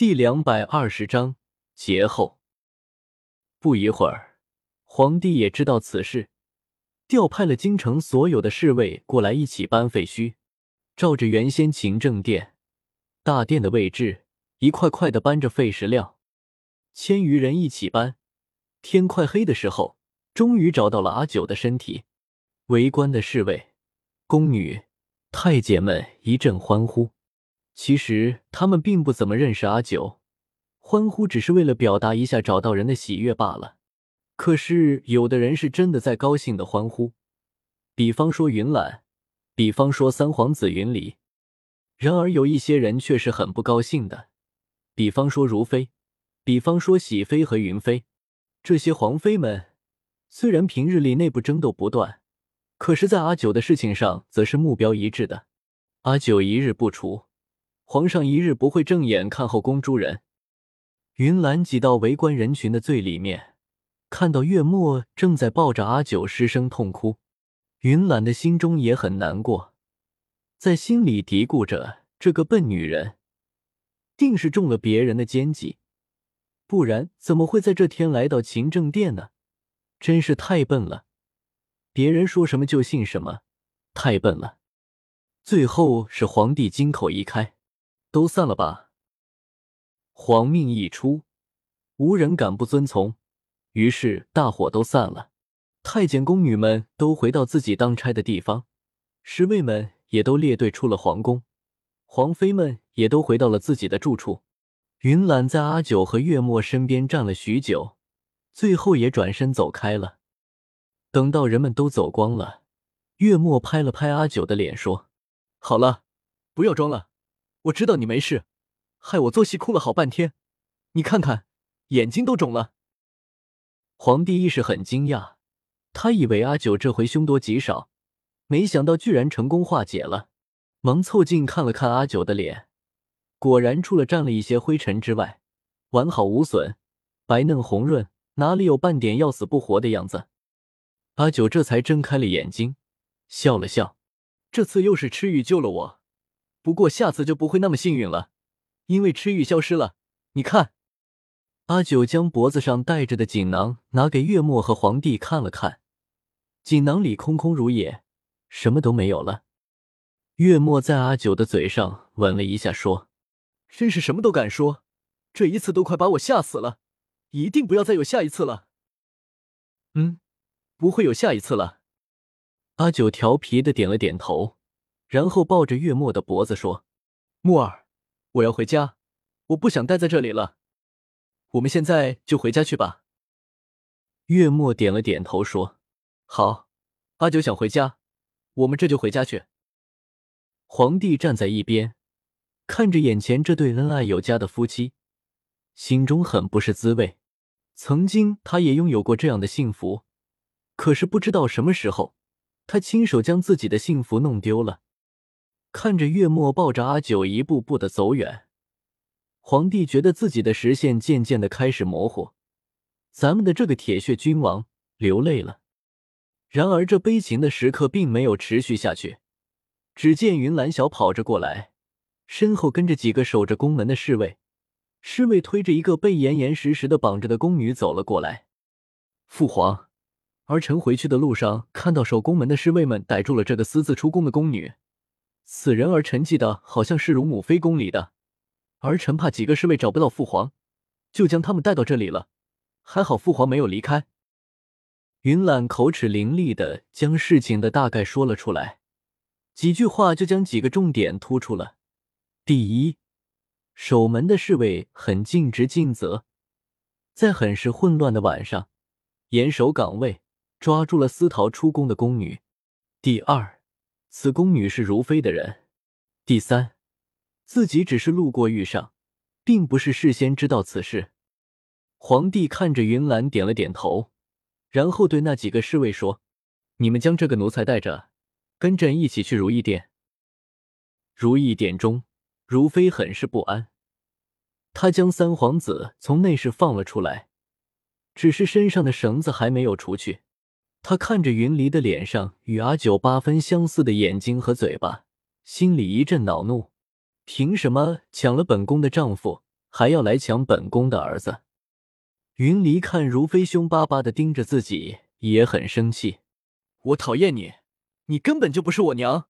第两百二十章劫后。不一会儿，皇帝也知道此事，调派了京城所有的侍卫过来一起搬废墟，照着原先勤政殿大殿的位置，一块块的搬着废石料，千余人一起搬。天快黑的时候，终于找到了阿九的身体。围观的侍卫、宫女、太监们一阵欢呼。其实他们并不怎么认识阿九，欢呼只是为了表达一下找到人的喜悦罢了。可是有的人是真的在高兴的欢呼，比方说云岚，比方说三皇子云离。然而有一些人却是很不高兴的，比方说如妃，比方说喜妃和云妃。这些皇妃们虽然平日里内部争斗不断，可是，在阿九的事情上则是目标一致的。阿九一日不除。皇上一日不会正眼看后宫诸人。云岚挤到围观人群的最里面，看到月末正在抱着阿九失声痛哭，云岚的心中也很难过，在心里嘀咕着：这个笨女人，定是中了别人的奸计，不然怎么会在这天来到勤政殿呢？真是太笨了，别人说什么就信什么，太笨了。最后是皇帝金口一开。都散了吧！皇命一出，无人敢不遵从。于是大伙都散了。太监宫女们都回到自己当差的地方，侍卫们也都列队出了皇宫，皇妃们也都回到了自己的住处。云岚在阿九和月末身边站了许久，最后也转身走开了。等到人们都走光了，月末拍了拍阿九的脸，说：“好了，不要装了。”我知道你没事，害我做戏哭了好半天，你看看，眼睛都肿了。皇帝一时很惊讶，他以为阿九这回凶多吉少，没想到居然成功化解了，忙凑近看了看阿九的脸，果然除了沾了一些灰尘之外，完好无损，白嫩红润，哪里有半点要死不活的样子？阿九这才睁开了眼睛，笑了笑，这次又是赤玉救了我。不过下次就不会那么幸运了，因为吃玉消失了。你看，阿九将脖子上戴着的锦囊拿给月末和皇帝看了看，锦囊里空空如也，什么都没有了。月末在阿九的嘴上吻了一下，说：“真是什么都敢说，这一次都快把我吓死了，一定不要再有下一次了。”嗯，不会有下一次了。阿九调皮的点了点头。然后抱着月末的脖子说：“木儿，我要回家，我不想待在这里了。我们现在就回家去吧。”月末点了点头说：“好。”阿九想回家，我们这就回家去。皇帝站在一边，看着眼前这对恩爱有加的夫妻，心中很不是滋味。曾经他也拥有过这样的幸福，可是不知道什么时候，他亲手将自己的幸福弄丢了。看着月末抱着阿九一步步的走远，皇帝觉得自己的视线渐渐的开始模糊。咱们的这个铁血君王流泪了。然而这悲情的时刻并没有持续下去。只见云岚晓跑着过来，身后跟着几个守着宫门的侍卫，侍卫推着一个被严严实实的绑着的宫女走了过来。父皇，儿臣回去的路上看到守宫门的侍卫们逮住了这个私自出宫的宫女。此人儿臣记得好像是如母妃宫里的，儿臣怕几个侍卫找不到父皇，就将他们带到这里了。还好父皇没有离开。云岚口齿伶俐的将事情的大概说了出来，几句话就将几个重点突出了。第一，守门的侍卫很尽职尽责，在很是混乱的晚上，严守岗位，抓住了私逃出宫的宫女。第二。此宫女是如妃的人。第三，自己只是路过遇上，并不是事先知道此事。皇帝看着云岚，点了点头，然后对那几个侍卫说：“你们将这个奴才带着，跟朕一起去如意殿。”如意殿中，如妃很是不安，她将三皇子从内室放了出来，只是身上的绳子还没有除去。他看着云离的脸上与阿九八分相似的眼睛和嘴巴，心里一阵恼怒。凭什么抢了本宫的丈夫，还要来抢本宫的儿子。云离看如妃凶巴巴的盯着自己，也很生气。我讨厌你，你根本就不是我娘，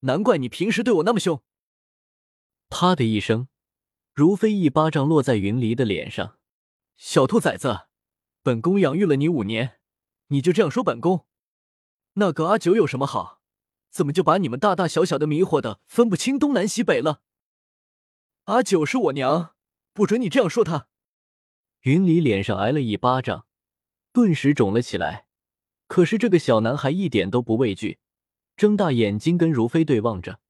难怪你平时对我那么凶。啪的一声，如妃一巴掌落在云离的脸上。小兔崽子，本宫养育了你五年，你就这样说本宫？那个阿九有什么好？怎么就把你们大大小小的迷惑的分不清东南西北了？阿九是我娘，不准你这样说她。云离脸上挨了一巴掌，顿时肿了起来。可是这个小男孩一点都不畏惧，睁大眼睛跟如妃对望着。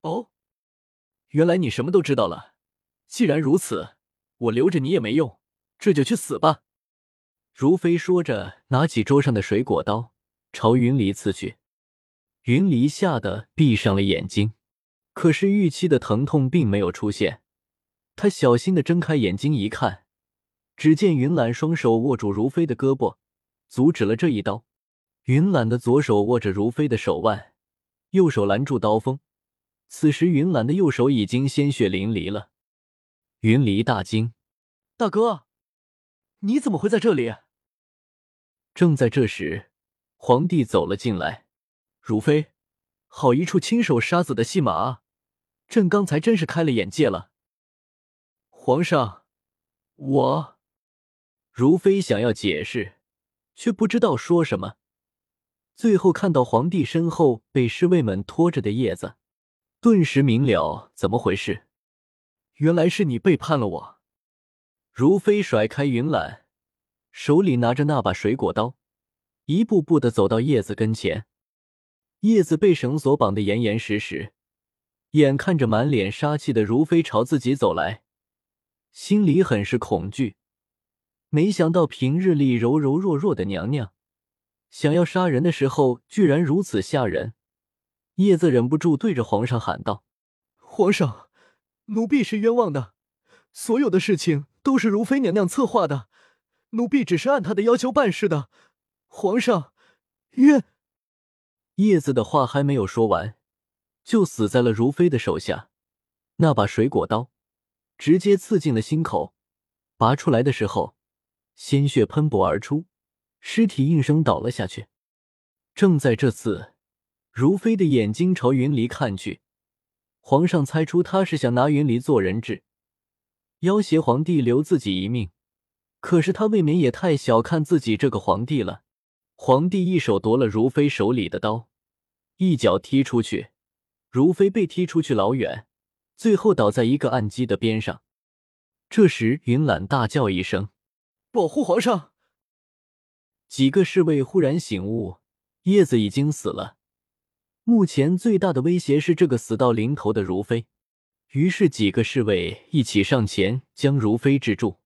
哦，原来你什么都知道了。既然如此，我留着你也没用，这就去死吧。如妃说着，拿起桌上的水果刀，朝云离刺去。云离吓得闭上了眼睛，可是预期的疼痛并没有出现。他小心的睁开眼睛一看，只见云岚双手握住如飞的胳膊，阻止了这一刀。云岚的左手握着如飞的手腕，右手拦住刀锋。此时云岚的右手已经鲜血淋漓了。云离大惊：“大哥，你怎么会在这里？”正在这时，皇帝走了进来。如妃，好一处亲手杀子的戏码啊！朕刚才真是开了眼界了。皇上，我……如妃想要解释，却不知道说什么。最后看到皇帝身后被侍卫们拖着的叶子，顿时明了怎么回事。原来是你背叛了我。如妃甩开云岚，手里拿着那把水果刀，一步步的走到叶子跟前。叶子被绳索绑得严严实实，眼看着满脸杀气的如妃朝自己走来，心里很是恐惧。没想到平日里柔柔弱弱的娘娘，想要杀人的时候居然如此吓人。叶子忍不住对着皇上喊道：“皇上，奴婢是冤枉的，所有的事情都是如妃娘娘策划的，奴婢只是按他的要求办事的。皇上，冤。”叶子的话还没有说完，就死在了如妃的手下。那把水果刀直接刺进了心口，拔出来的时候，鲜血喷薄而出，尸体应声倒了下去。正在这次，如妃的眼睛朝云离看去，皇上猜出他是想拿云离做人质，要挟皇帝留自己一命。可是他未免也太小看自己这个皇帝了。皇帝一手夺了如妃手里的刀，一脚踢出去，如妃被踢出去老远，最后倒在一个暗基的边上。这时，云岚大叫一声：“保护皇上！”几个侍卫忽然醒悟，叶子已经死了，目前最大的威胁是这个死到临头的如妃。于是，几个侍卫一起上前将如妃制住。